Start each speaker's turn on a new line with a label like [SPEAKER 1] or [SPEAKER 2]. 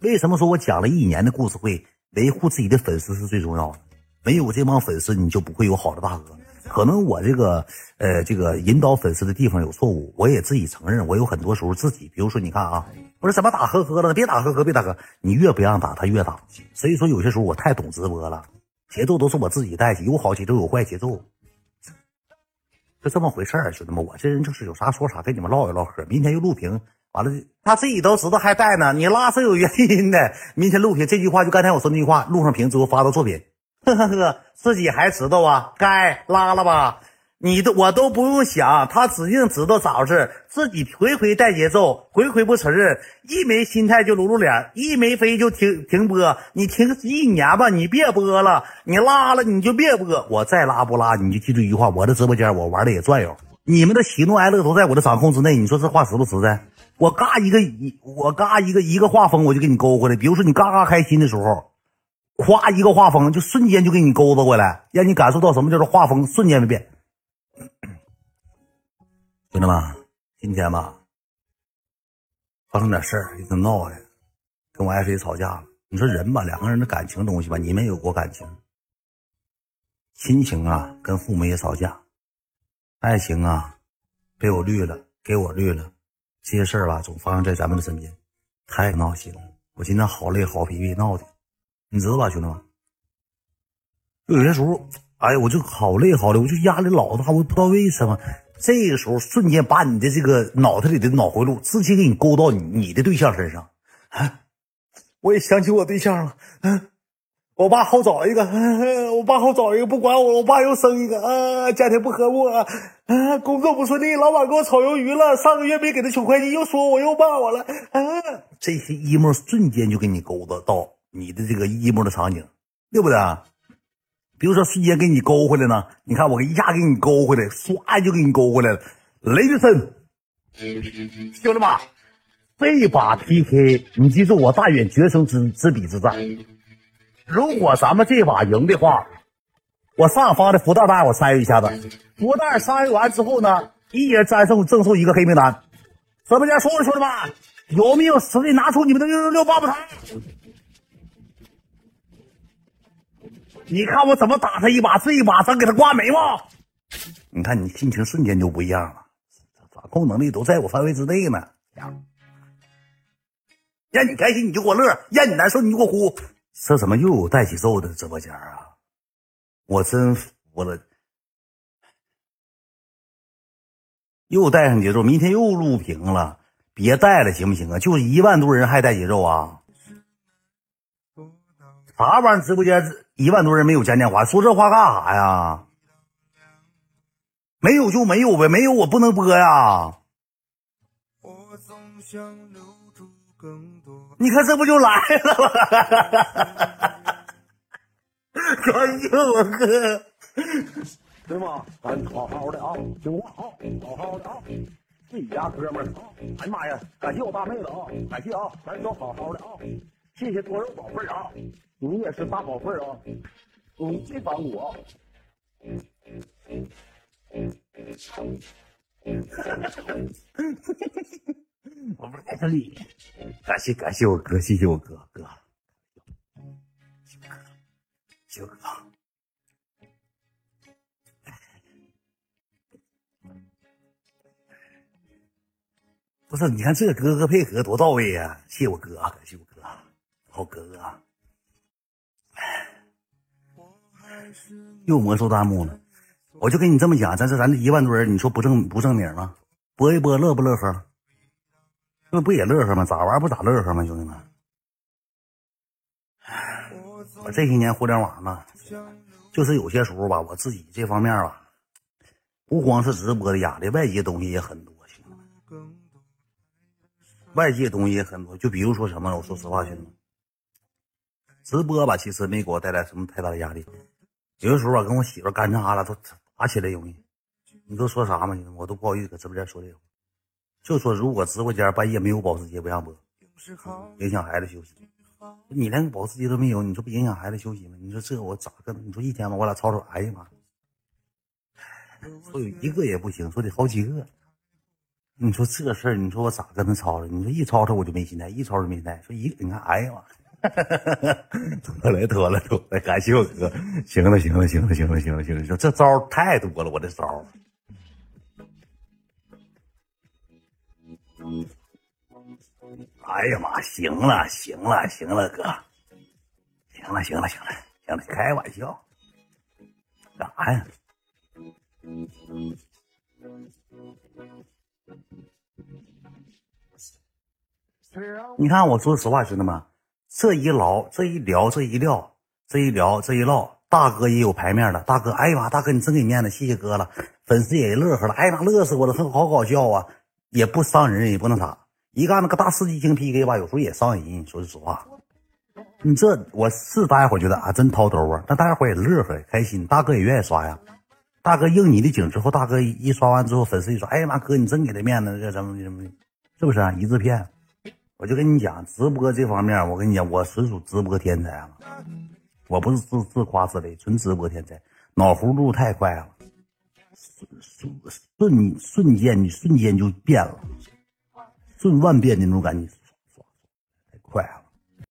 [SPEAKER 1] 为什么说我讲了一年的故事会，维护自己的粉丝是最重要的？没有这帮粉丝，你就不会有好的大哥。可能我这个呃这个引导粉丝的地方有错误，我也自己承认，我有很多时候自己，比如说你看啊，我说怎么打呵呵了，别打呵呵，别打呵，你越不让打，他越打。所以说有些时候我太懂直播了，节奏都是我自己带起，有好节奏，有坏节奏，就这么回事儿，兄弟们，我这人就是有啥说啥，跟你们唠一唠嗑。明天又录屏，完了他自己都知道还带呢，你拉是有原因的。明天录屏这句话，就刚才我说那句话，录上屏之后发到作品。呵呵呵，自己还知道啊？该拉了吧？你都我都不用想，他指定知道咋回事。自己回回带节奏，回回不承认，一没心态就露露脸，一没飞就停停播。你停一年吧，你别播了，你拉了你就别播。我再拉不拉，你就记住一句话：我的直播间我玩的也转悠，你们的喜怒哀乐都在我的掌控之内。你说这话实不实在？我嘎一个一，我嘎一个一个画风，我就给你勾回来。比如说你嘎嘎开心的时候。夸一个画风，就瞬间就给你勾搭过来，让你感受到什么叫做画风瞬间没变。兄弟们，今天吧，发生点事儿，一顿闹的，跟我爱妃吵架了。你说人吧，两个人的感情东西吧，你们有过感情，亲情啊，跟父母也吵架，爱情啊，被我绿了，给我绿了，这些事儿吧，总发生在咱们的身边，太闹心了。我今天好累，好疲惫，闹的。你知道吧，兄弟们，就有些时候，哎呀，我就好累好累，我就压力老大，我不知道为什么，这个时候瞬间把你的这个脑袋里的脑回路直接给你勾到你你的对象身上，啊，我也想起我对象了，嗯，我爸好找一个，我爸好找一个，不管我，我爸又生一个，啊，家庭不和睦，啊，工作不顺利，老板给我炒鱿鱼了，上个月没给他取快递，又说我又骂我了，啊，这些 emo 瞬间就给你勾搭到。你的这个 emo 的场景，对不对？比如说瞬间给你勾回来呢，你看我一下给你勾回来，唰就给你勾回来了。雷德森，兄弟们，这把 PK 你记住我大远决胜之之笔之战。如果咱们这把赢的话，我上方的福袋袋我参与一下子，福袋参与完之后呢，一人战胜赠送一个黑名单。直播间所有兄弟们，有没有实力拿出你们的六六六棒棒糖？你看我怎么打他一把，这一把咱给他刮眉毛。你看你心情瞬间就不一样了，掌控能力都在我范围之内呢。让你开心你就给我乐，让你难受你就给我哭。这怎么又有带节奏的直播间啊？我真服了，又带上节奏，明天又录屏了，别带了行不行啊？就一万多人还带节奏啊？啥玩意儿？直播间一万多人没有嘉年华，说这话干啥呀？没有就没有呗，没有我不能播呀。你看这不就来了吗？感谢我哥，对吗？咱好好的啊，听话啊，好好的啊，自己家哥们儿啊！哎呀妈呀，感谢我大妹子啊，感谢啊，咱都好好的啊，谢谢多肉宝贝儿啊。你也是大宝贝儿啊！你最帮我，我不在这里。感谢感谢我哥，谢谢我哥哥，小哥，小哥不是，你看这哥哥配合多到位呀！谢我哥，感谢我哥，好哥哥。又魔兽弹幕了，我就跟你这么讲，咱这咱这一万多人，你说不正不正名吗？播一播乐不乐呵？这不也乐呵吗？咋玩不咋乐呵吗？兄弟们，我这些年互联网呢，就是有些时候吧，我自己这方面吧，不光是直播的压力，外界东西也很多，兄弟们，外界东西也很多。就比如说什么，我说实话，兄弟们，直播吧，其实没给我带来什么太大的压力。有的时候吧，跟我媳妇干啥了都打起来容易。你都说啥嘛？我都不好意思搁直播间说这话。就说如果直播间半夜没有保时捷不让播，影响孩子休息。你连个保时捷都没有，你说不影响孩子休息吗？你说这我咋跟？你说一天吧，我俩吵吵，哎呀妈！说有一个也不行，说得好几个。你说这事儿，你说我咋跟他吵吵？你说一吵吵我就没心态，一吵吵就没心态。说一，你看，哎呀妈！妥了妥了妥了，感谢我哥。行了行了行了行了行了行了，说这招太多了，我这招。哎呀妈，行了行了行了，哥，行了行了行了行了，开玩笑，干啥呀？你看，我说实话，兄弟们，这一唠，这一聊，这一撂，这一聊，这一唠，大哥也有排面了。大哥，哎呀妈，大哥你真给面子，谢谢哥了。粉丝也乐呵了，哎呀妈，乐死我了，他好搞笑啊，也不伤人，也不那啥。一干那个大世纪星 PK 吧，有时候也伤人。说句实话，你这我是大家伙觉得啊，真掏兜啊，但大家伙也乐呵开心，大哥也愿意刷呀。大哥应你的景之后，大哥一刷完之后，粉丝一说：“哎呀妈，哥你真给他面子，这什么什么的，是不是啊？一字片。”我就跟你讲，直播这方面，我跟你讲，我纯属直播天才了。我不是自自夸自擂，纯直播天才，脑葫芦太快了，瞬瞬瞬间你瞬间就变了，瞬万变的那种感觉，